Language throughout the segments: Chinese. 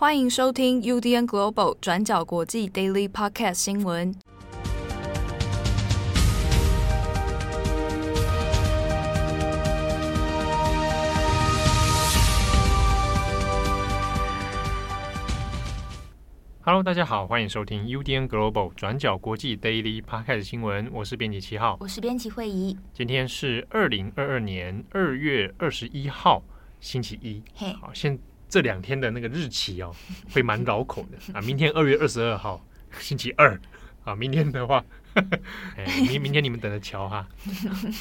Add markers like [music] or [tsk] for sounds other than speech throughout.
欢迎收听 UDN Global 转角国际 Daily Podcast 新闻。Hello，大家好，欢迎收听 UDN Global 转角国际 Daily Podcast 新闻。我是编辑七号，我是编辑惠仪。今天是二零二二年二月二十一号，星期一。嘿，好，现这两天的那个日期哦，会蛮绕口的 [laughs] 啊。明天二月二十二号，星期二啊。明天的话，[laughs] 哎，明明天你们等着瞧哈。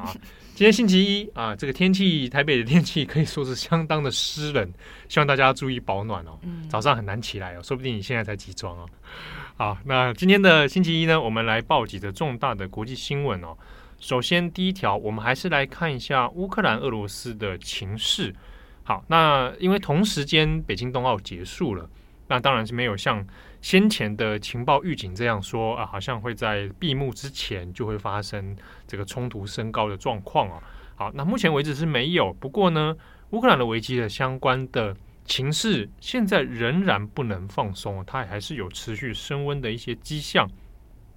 好，今天星期一啊，这个天气，台北的天气可以说是相当的湿冷，希望大家注意保暖哦。早上很难起来哦，说不定你现在才起床哦。好，那今天的星期一呢，我们来报几则重大的国际新闻哦。首先，第一条，我们还是来看一下乌克兰、俄罗斯的情势。好，那因为同时间北京冬奥结束了，那当然是没有像先前的情报预警这样说啊，好像会在闭幕之前就会发生这个冲突升高的状况啊。好，那目前为止是没有。不过呢，乌克兰的危机的相关的情势现在仍然不能放松，它还是有持续升温的一些迹象。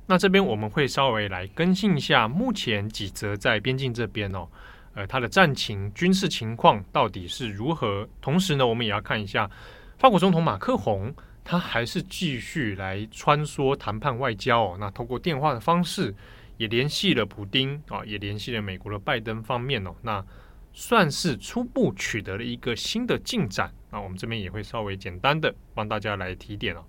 那这边我们会稍微来更新一下目前几则在边境这边哦。呃，他的战情、军事情况到底是如何？同时呢，我们也要看一下法国总统马克宏，他还是继续来穿梭谈判外交哦。那通过电话的方式，也联系了普丁啊，也联系了美国的拜登方面哦。那算是初步取得了一个新的进展。那我们这边也会稍微简单的帮大家来提点哦。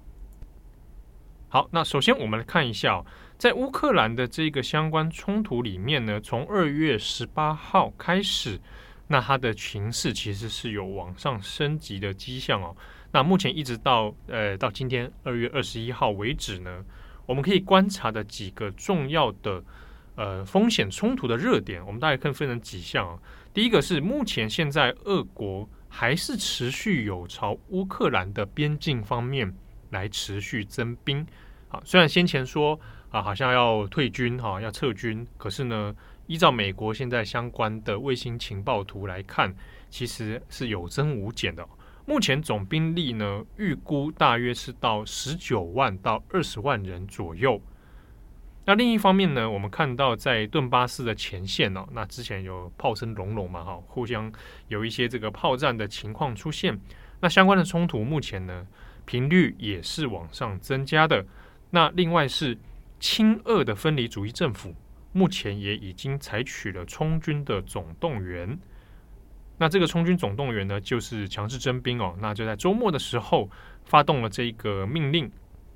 好，那首先我们来看一下。在乌克兰的这个相关冲突里面呢，从二月十八号开始，那它的情势其实是有往上升级的迹象哦。那目前一直到呃到今天二月二十一号为止呢，我们可以观察的几个重要的呃风险冲突的热点，我们大概可以分成几项哦。第一个是目前现在俄国还是持续有朝乌克兰的边境方面来持续增兵。好，虽然先前说。啊，好像要退军哈，要撤军。可是呢，依照美国现在相关的卫星情报图来看，其实是有增无减的。目前总兵力呢，预估大约是到十九万到二十万人左右。那另一方面呢，我们看到在顿巴斯的前线哦，那之前有炮声隆隆嘛哈，互相有一些这个炮战的情况出现。那相关的冲突目前呢，频率也是往上增加的。那另外是。亲俄的分离主义政府目前也已经采取了充军的总动员。那这个充军总动员呢，就是强制征兵哦。那就在周末的时候发动了这个命令。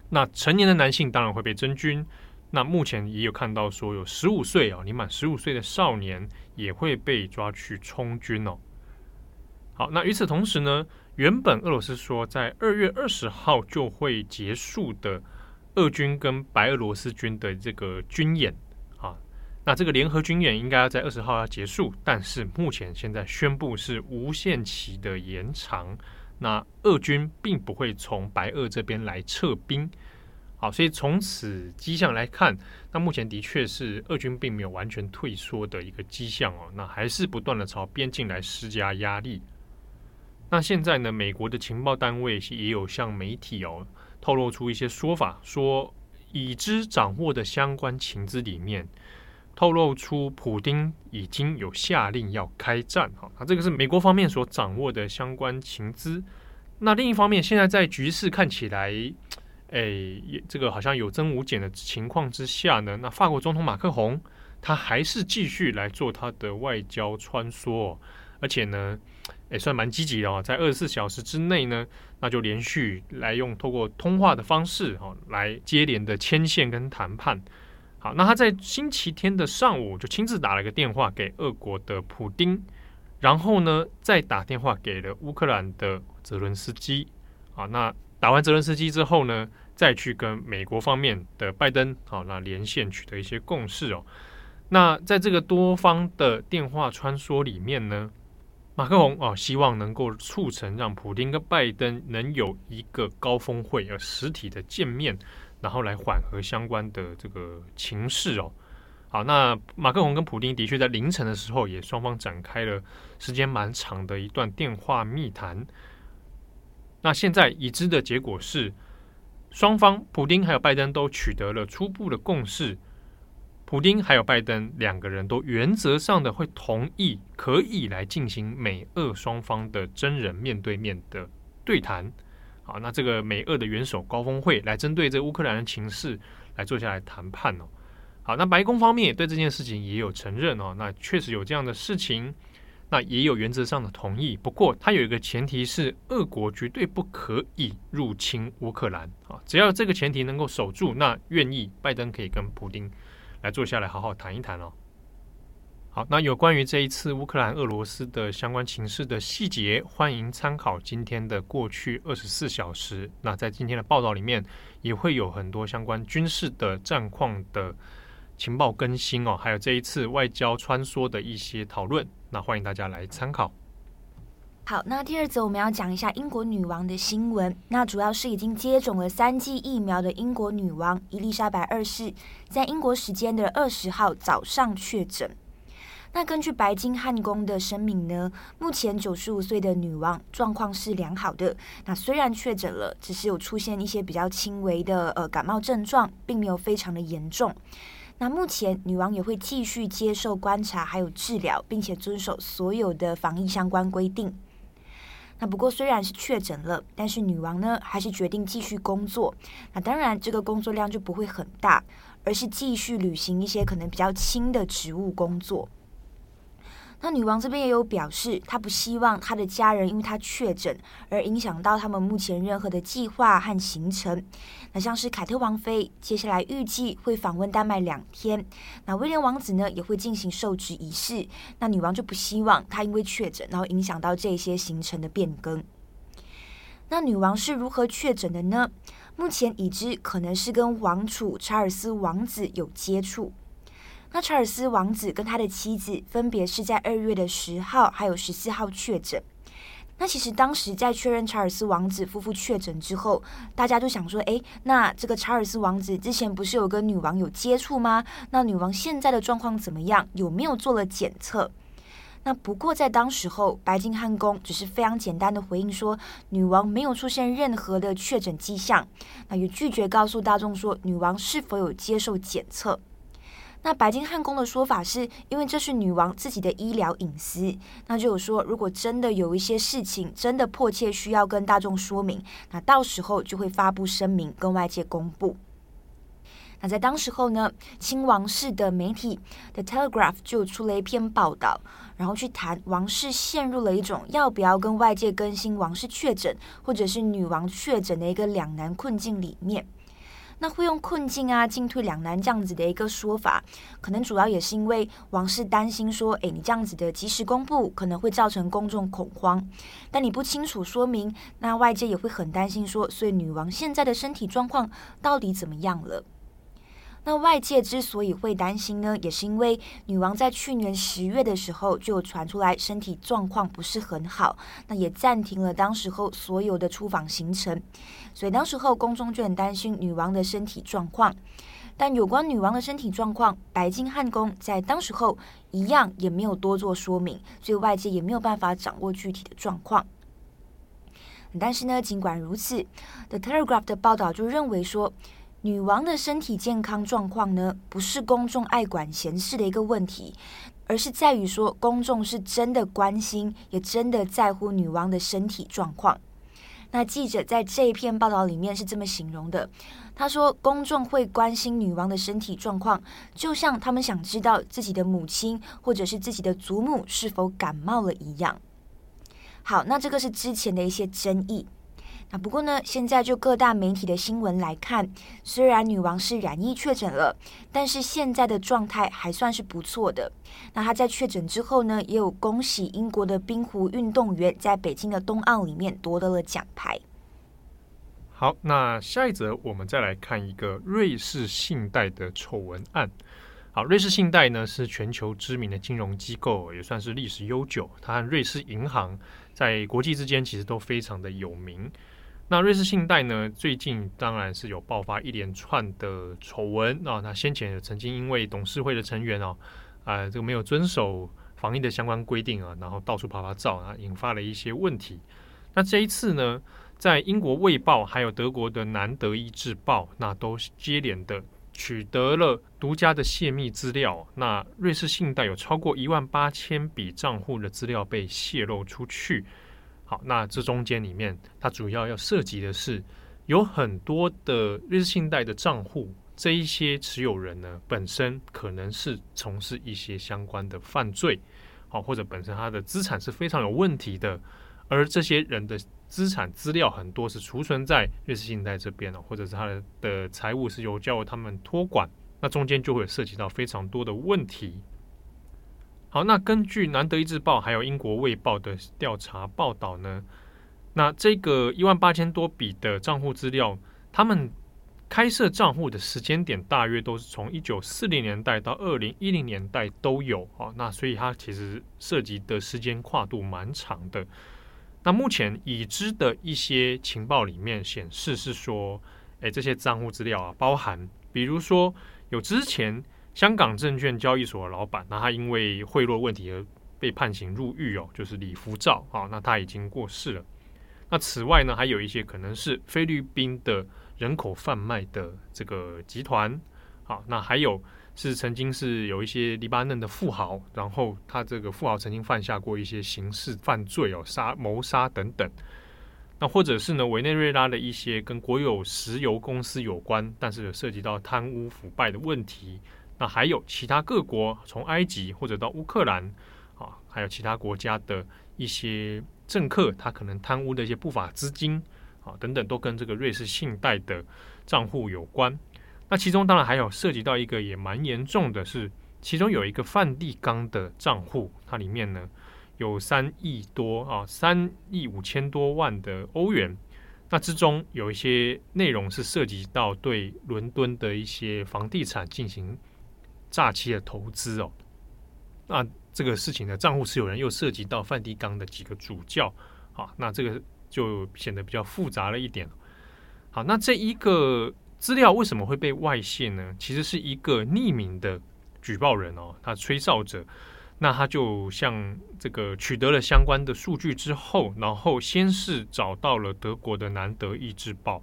那成年的男性当然会被征军。那目前也有看到说，有十五岁哦，年满十五岁的少年也会被抓去充军哦。好，那与此同时呢，原本俄罗斯说在二月二十号就会结束的。俄军跟白俄罗斯军的这个军演啊，那这个联合军演应该要在二十号要结束，但是目前现在宣布是无限期的延长。那俄军并不会从白俄这边来撤兵，好，所以从此迹象来看，那目前的确是俄军并没有完全退缩的一个迹象哦，那还是不断的朝边境来施加压力。那现在呢，美国的情报单位也有向媒体哦。透露出一些说法，说已知掌握的相关情资里面，透露出普丁已经有下令要开战。哈，那这个是美国方面所掌握的相关情资。那另一方面，现在在局势看起来，哎，这个好像有增无减的情况之下呢，那法国总统马克宏他还是继续来做他的外交穿梭，而且呢。也算蛮积极的哦，在二十四小时之内呢，那就连续来用透过通话的方式哈，来接连的牵线跟谈判。好，那他在星期天的上午就亲自打了个电话给俄国的普丁，然后呢再打电话给了乌克兰的泽伦斯基。好，那打完泽伦斯基之后呢，再去跟美国方面的拜登好，那连线取得一些共识哦。那在这个多方的电话穿梭里面呢，马克龙啊，希望能够促成让普丁跟拜登能有一个高峰会，呃，实体的见面，然后来缓和相关的这个情势哦。好，那马克龙跟普丁的确在凌晨的时候，也双方展开了时间蛮长的一段电话密谈。那现在已知的结果是，双方普丁还有拜登都取得了初步的共识。普丁还有拜登两个人都原则上的会同意，可以来进行美俄双方的真人面对面的对谈。好，那这个美俄的元首高峰会来针对这乌克兰的情势来坐下来谈判哦。好，那白宫方面也对这件事情也有承认哦，那确实有这样的事情，那也有原则上的同意。不过，它有一个前提是，俄国绝对不可以入侵乌克兰啊。只要这个前提能够守住，那愿意拜登可以跟普丁。来坐下来好好谈一谈哦。好，那有关于这一次乌克兰俄罗斯的相关情势的细节，欢迎参考今天的过去二十四小时。那在今天的报道里面，也会有很多相关军事的战况的情报更新哦，还有这一次外交穿梭的一些讨论。那欢迎大家来参考。好，那第二则我们要讲一下英国女王的新闻。那主要是已经接种了三剂疫苗的英国女王伊丽莎白二世，在英国时间的二十号早上确诊。那根据白金汉宫的声明呢，目前九十五岁的女王状况是良好的。那虽然确诊了，只是有出现一些比较轻微的呃感冒症状，并没有非常的严重。那目前女王也会继续接受观察还有治疗，并且遵守所有的防疫相关规定。那不过虽然是确诊了，但是女王呢还是决定继续工作。那当然这个工作量就不会很大，而是继续履行一些可能比较轻的职务工作。那女王这边也有表示，她不希望她的家人因为她确诊而影响到他们目前任何的计划和行程。那像是凯特王妃，接下来预计会访问丹麦两天。那威廉王子呢，也会进行受职仪式。那女王就不希望她因为确诊，然后影响到这些行程的变更。那女王是如何确诊的呢？目前已知可能是跟王储查尔斯王子有接触。那查尔斯王子跟他的妻子分别是在二月的十号还有十四号确诊。那其实当时在确认查尔斯王子夫妇确诊之后，大家都想说，诶，那这个查尔斯王子之前不是有跟女王有接触吗？那女王现在的状况怎么样？有没有做了检测？那不过在当时候，白金汉宫只是非常简单的回应说，女王没有出现任何的确诊迹象，那也拒绝告诉大众说女王是否有接受检测。那白金汉宫的说法是，因为这是女王自己的医疗隐私，那就有说，如果真的有一些事情真的迫切需要跟大众说明，那到时候就会发布声明跟外界公布。那在当时候呢，亲王室的媒体 The Telegraph 就出了一篇报道，然后去谈王室陷入了一种要不要跟外界更新王室确诊，或者是女王确诊的一个两难困境里面。那会用困境啊、进退两难这样子的一个说法，可能主要也是因为王室担心说，诶，你这样子的及时公布可能会造成公众恐慌，但你不清楚说明，那外界也会很担心说，所以女王现在的身体状况到底怎么样了？那外界之所以会担心呢，也是因为女王在去年十月的时候就传出来身体状况不是很好，那也暂停了当时候所有的出访行程，所以当时候公众就很担心女王的身体状况。但有关女王的身体状况，白金汉宫在当时候一样也没有多做说明，所以外界也没有办法掌握具体的状况。但是呢，尽管如此，The Telegraph 的报道就认为说。女王的身体健康状况呢，不是公众爱管闲事的一个问题，而是在于说公众是真的关心，也真的在乎女王的身体状况。那记者在这一篇报道里面是这么形容的，他说：“公众会关心女王的身体状况，就像他们想知道自己的母亲或者是自己的祖母是否感冒了一样。”好，那这个是之前的一些争议。那不过呢，现在就各大媒体的新闻来看，虽然女王是染疫确诊了，但是现在的状态还算是不错的。那她在确诊之后呢，也有恭喜英国的冰壶运动员在北京的冬奥里面夺得了奖牌。好，那下一则我们再来看一个瑞士信贷的丑闻案。好，瑞士信贷呢是全球知名的金融机构，也算是历史悠久。它和瑞士银行在国际之间其实都非常的有名。那瑞士信贷呢，最近当然是有爆发一连串的丑闻啊。那先前也曾经因为董事会的成员哦，啊、呃，这个没有遵守防疫的相关规定啊，然后到处趴趴走啊，引发了一些问题。那这一次呢，在英国《卫报》还有德国的《南德意志报》，那都接连的取得了独家的泄密资料。那瑞士信贷有超过一万八千笔账户的资料被泄露出去。好，那这中间里面，它主要要涉及的是有很多的瑞士信贷的账户，这一些持有人呢，本身可能是从事一些相关的犯罪，好，或者本身他的资产是非常有问题的，而这些人的资产资料很多是储存在瑞士信贷这边的，或者是他的的财务是由交由他们托管，那中间就会涉及到非常多的问题。好，那根据《南德意志报》还有英国《卫报》的调查报道呢，那这个一万八千多笔的账户资料，他们开设账户的时间点大约都是从一九四零年代到二零一零年代都有啊。那所以它其实涉及的时间跨度蛮长的。那目前已知的一些情报里面显示是说，哎，这些账户资料啊，包含比如说有之前。香港证券交易所的老板，那他因为贿赂问题而被判刑入狱哦，就是李福照啊，那他已经过世了。那此外呢，还有一些可能是菲律宾的人口贩卖的这个集团，好，那还有是曾经是有一些黎巴嫩的富豪，然后他这个富豪曾经犯下过一些刑事犯罪哦，杀谋杀等等。那或者是呢，委内瑞拉的一些跟国有石油公司有关，但是有涉及到贪污腐败的问题。那还有其他各国，从埃及或者到乌克兰啊，还有其他国家的一些政客，他可能贪污的一些不法资金啊等等，都跟这个瑞士信贷的账户有关。那其中当然还有涉及到一个也蛮严重的是，其中有一个梵蒂冈的账户，它里面呢有三亿多啊，三亿五千多万的欧元。那之中有一些内容是涉及到对伦敦的一些房地产进行。诈欺的投资哦，那这个事情的账户持有人又涉及到梵蒂冈的几个主教，好，那这个就显得比较复杂了一点。好，那这一个资料为什么会被外泄呢？其实是一个匿名的举报人哦，他吹哨者，那他就像这个取得了相关的数据之后，然后先是找到了德国的《南德意志报》，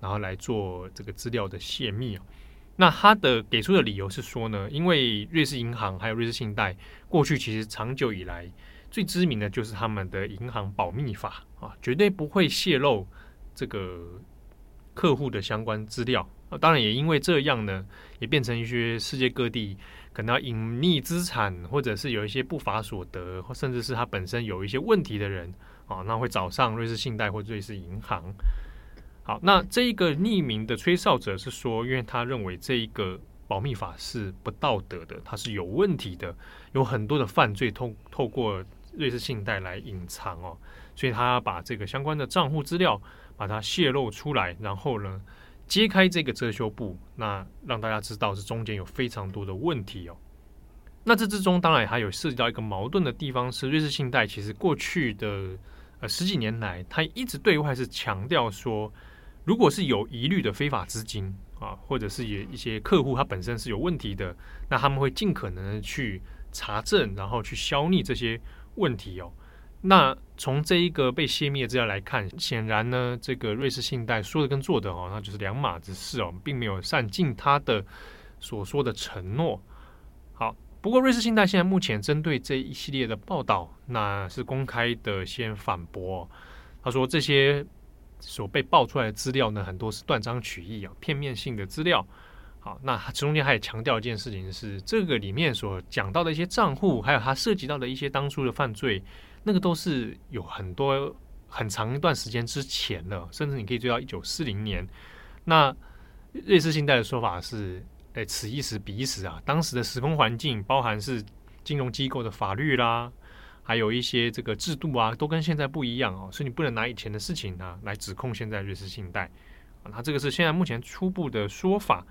然后来做这个资料的泄密哦。那他的给出的理由是说呢，因为瑞士银行还有瑞士信贷过去其实长久以来最知名的就是他们的银行保密法啊，绝对不会泄露这个客户的相关资料。当然也因为这样呢，也变成一些世界各地可能要隐匿资产，或者是有一些不法所得，或甚至是他本身有一些问题的人啊，那会找上瑞士信贷或瑞士银行。好，那这一个匿名的吹哨者是说，因为他认为这一个保密法是不道德的，它是有问题的，有很多的犯罪透透过瑞士信贷来隐藏哦，所以他把这个相关的账户资料把它泄露出来，然后呢揭开这个遮羞布，那让大家知道是中间有非常多的问题哦。那这之中当然还有涉及到一个矛盾的地方是，瑞士信贷其实过去的呃十几年来，他一直对外是强调说。如果是有疑虑的非法资金啊，或者是有一些客户他本身是有问题的，那他们会尽可能的去查证，然后去消匿这些问题哦。那从这一个被泄密的资料来看，显然呢，这个瑞士信贷说的跟做的哦，那就是两码子事哦，并没有善尽他的所说的承诺。好，不过瑞士信贷现在目前针对这一系列的报道，那是公开的先反驳，他说这些。所被爆出来的资料呢，很多是断章取义啊，片面性的资料。好，那中间还强调一件事情是，这个里面所讲到的一些账户，还有它涉及到的一些当初的犯罪，那个都是有很多很长一段时间之前的，甚至你可以追到一九四零年。那瑞士信贷的说法是，哎，此一时彼一时啊，当时的时空环境，包含是金融机构的法律啦。还有一些这个制度啊，都跟现在不一样哦，所以你不能拿以前的事情呢来指控现在瑞士信贷啊。那这个是现在目前初步的说法。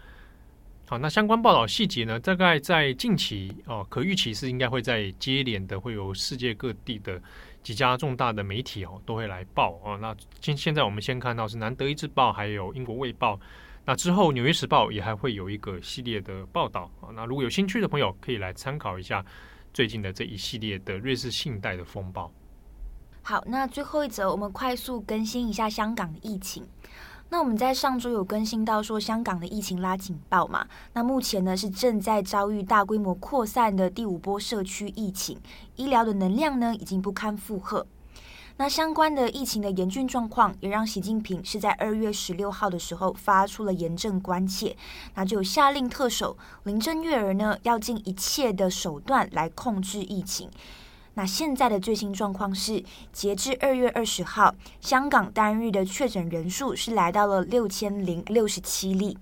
好，那相关报道细节呢，大概在近期哦，可预期是应该会在接连的会有世界各地的几家重大的媒体哦都会来报哦。那现现在我们先看到是南德意志报，还有英国卫报。那之后纽约时报也还会有一个系列的报道啊。那如果有兴趣的朋友，可以来参考一下。最近的这一系列的瑞士信贷的风暴。好，那最后一则，我们快速更新一下香港的疫情。那我们在上周有更新到说，香港的疫情拉警报嘛？那目前呢是正在遭遇大规模扩散的第五波社区疫情，医疗的能量呢已经不堪负荷。那相关的疫情的严峻状况，也让习近平是在二月十六号的时候发出了严正关切，那就下令特首林郑月娥呢要尽一切的手段来控制疫情。那现在的最新状况是，截至二月二十号，香港单日的确诊人数是来到了六千零六十七例。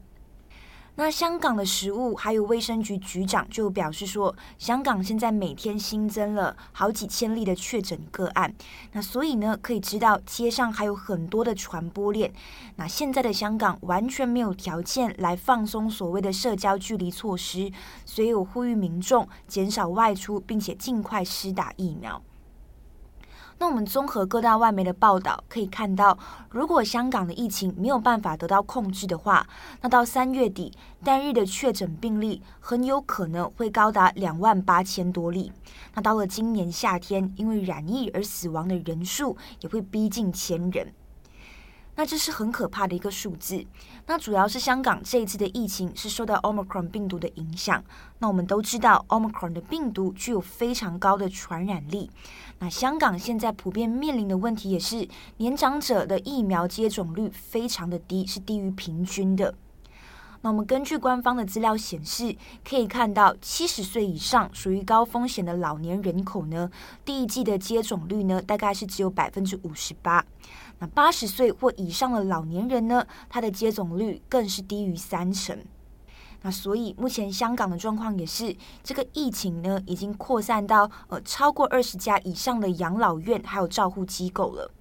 那香港的食物还有卫生局局长就表示说，香港现在每天新增了好几千例的确诊个案，那所以呢，可以知道街上还有很多的传播链。那现在的香港完全没有条件来放松所谓的社交距离措施，所以我呼吁民众减少外出，并且尽快施打疫苗。那我们综合各大外媒的报道，可以看到，如果香港的疫情没有办法得到控制的话，那到三月底单日的确诊病例很有可能会高达两万八千多例。那到了今年夏天，因为染疫而死亡的人数也会逼近千人。那这是很可怕的一个数字。那主要是香港这一次的疫情是受到 Omicron 病毒的影响。那我们都知道，Omicron 的病毒具有非常高的传染力。那香港现在普遍面临的问题也是，年长者的疫苗接种率非常的低，是低于平均的。那我们根据官方的资料显示，可以看到七十岁以上属于高风险的老年人口呢，第一季的接种率呢，大概是只有百分之五十八。那八十岁或以上的老年人呢，他的接种率更是低于三成。那所以目前香港的状况也是，这个疫情呢，已经扩散到呃超过二十家以上的养老院还有照护机构了。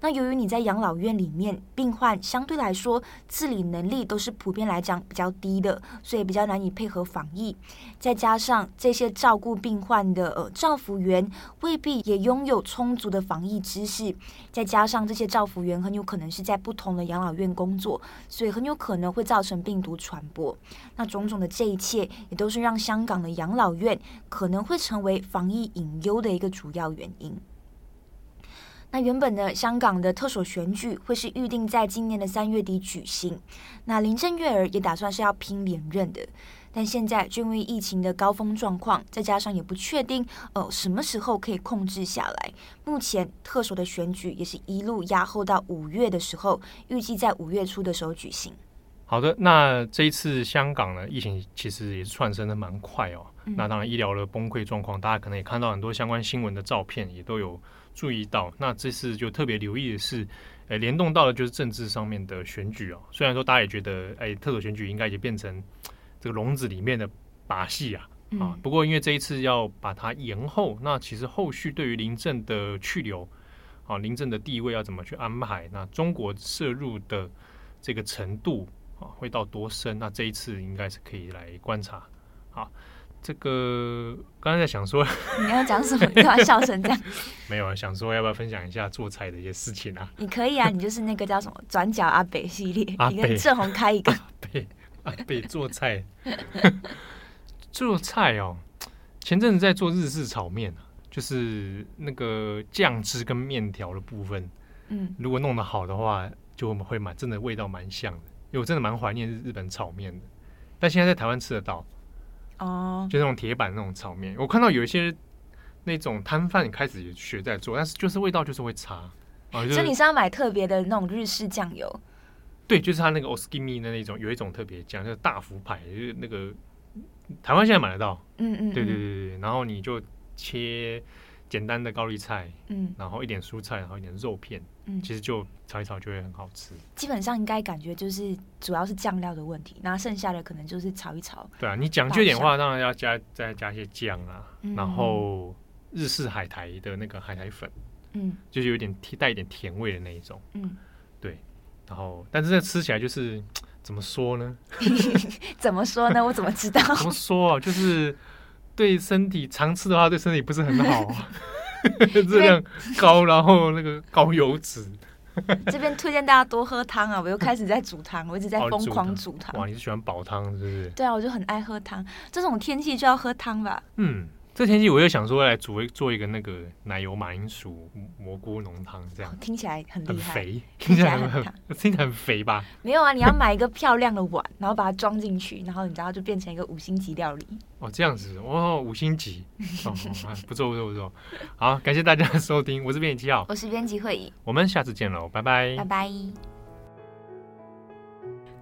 那由于你在养老院里面，病患相对来说自理能力都是普遍来讲比较低的，所以比较难以配合防疫。再加上这些照顾病患的呃照服员未必也拥有充足的防疫知识，再加上这些照服员很有可能是在不同的养老院工作，所以很有可能会造成病毒传播。那种种的这一切，也都是让香港的养老院可能会成为防疫隐忧的一个主要原因。那原本呢，香港的特首选举会是预定在今年的三月底举行。那林郑月儿也打算是要拼连任的，但现在就因为疫情的高峰状况，再加上也不确定呃什么时候可以控制下来，目前特首的选举也是一路压后到五月的时候，预计在五月初的时候举行。好的，那这一次香港呢，疫情其实也是窜升的蛮快哦。嗯、那当然，医疗的崩溃状况，大家可能也看到很多相关新闻的照片，也都有。注意到，那这次就特别留意的是，呃，联动到的就是政治上面的选举哦。虽然说大家也觉得，哎，特首选举应该也变成这个笼子里面的把戏啊，啊，不过因为这一次要把它延后，那其实后续对于林郑的去留，啊，林郑的地位要怎么去安排？那中国涉入的这个程度啊，会到多深？那这一次应该是可以来观察，啊。这个刚才在想说，[laughs] 你要讲什么？[laughs] 你突然笑成这样？[laughs] 没有啊，想说要不要分享一下做菜的一些事情啊？你可以啊，你就是那个叫什么“转角阿北”系列，阿你跟正红开一个。阿北，阿北做菜，做菜哦。前阵子在做日式炒面啊，就是那个酱汁跟面条的部分，嗯，如果弄得好的话，就会蛮真的味道蛮像的。因为我真的蛮怀念日本炒面的，但现在在台湾吃得到。哦，oh. 就那种铁板那种炒面，我看到有一些那种摊贩开始也学在做，但是就是味道就是会差。哦，就是、所以你是要买特别的那种日式酱油？对，就是他那个 Oskimi 的那种，有一种特别酱，就是大福牌，就是那个台湾现在买得到。嗯，嗯嗯，对对对对，然后你就切。简单的高丽菜，嗯，然后一点蔬菜，然后一点肉片，嗯，其实就炒一炒就会很好吃。基本上应该感觉就是主要是酱料的问题，那剩下的可能就是炒一炒。对啊，你讲究点的话，当然要加再加一些酱啊，嗯、然后日式海苔的那个海苔粉，嗯，就是有点带一点甜味的那一种，嗯，对。然后，但是这吃起来就是 [tsk] 怎么说呢？[laughs] 怎么说呢？我怎么知道？[laughs] 怎么说啊？就是。对身体常吃的话，对身体不是很好，[laughs] 热量高，然后那个高油脂。这边推荐大家多喝汤啊！我又开始在煮汤，我一直在疯狂煮汤。哇，你是喜欢煲汤是不是？对啊，我就很爱喝汤，这种天气就要喝汤吧。嗯，这天气我又想说来煮一做一个那个奶油马铃薯蘑菇浓汤，这样听起来很厉害，很肥，听起来很很听起来很肥吧？没有啊，你要买一个漂亮的碗，然后把它装进去，然后你知道就变成一个五星级料理。哦，这样子哦，五星级不错不错不错。好，感谢大家的收听，我是编辑七号，我是编辑会议，我们下次见喽，拜拜，拜拜。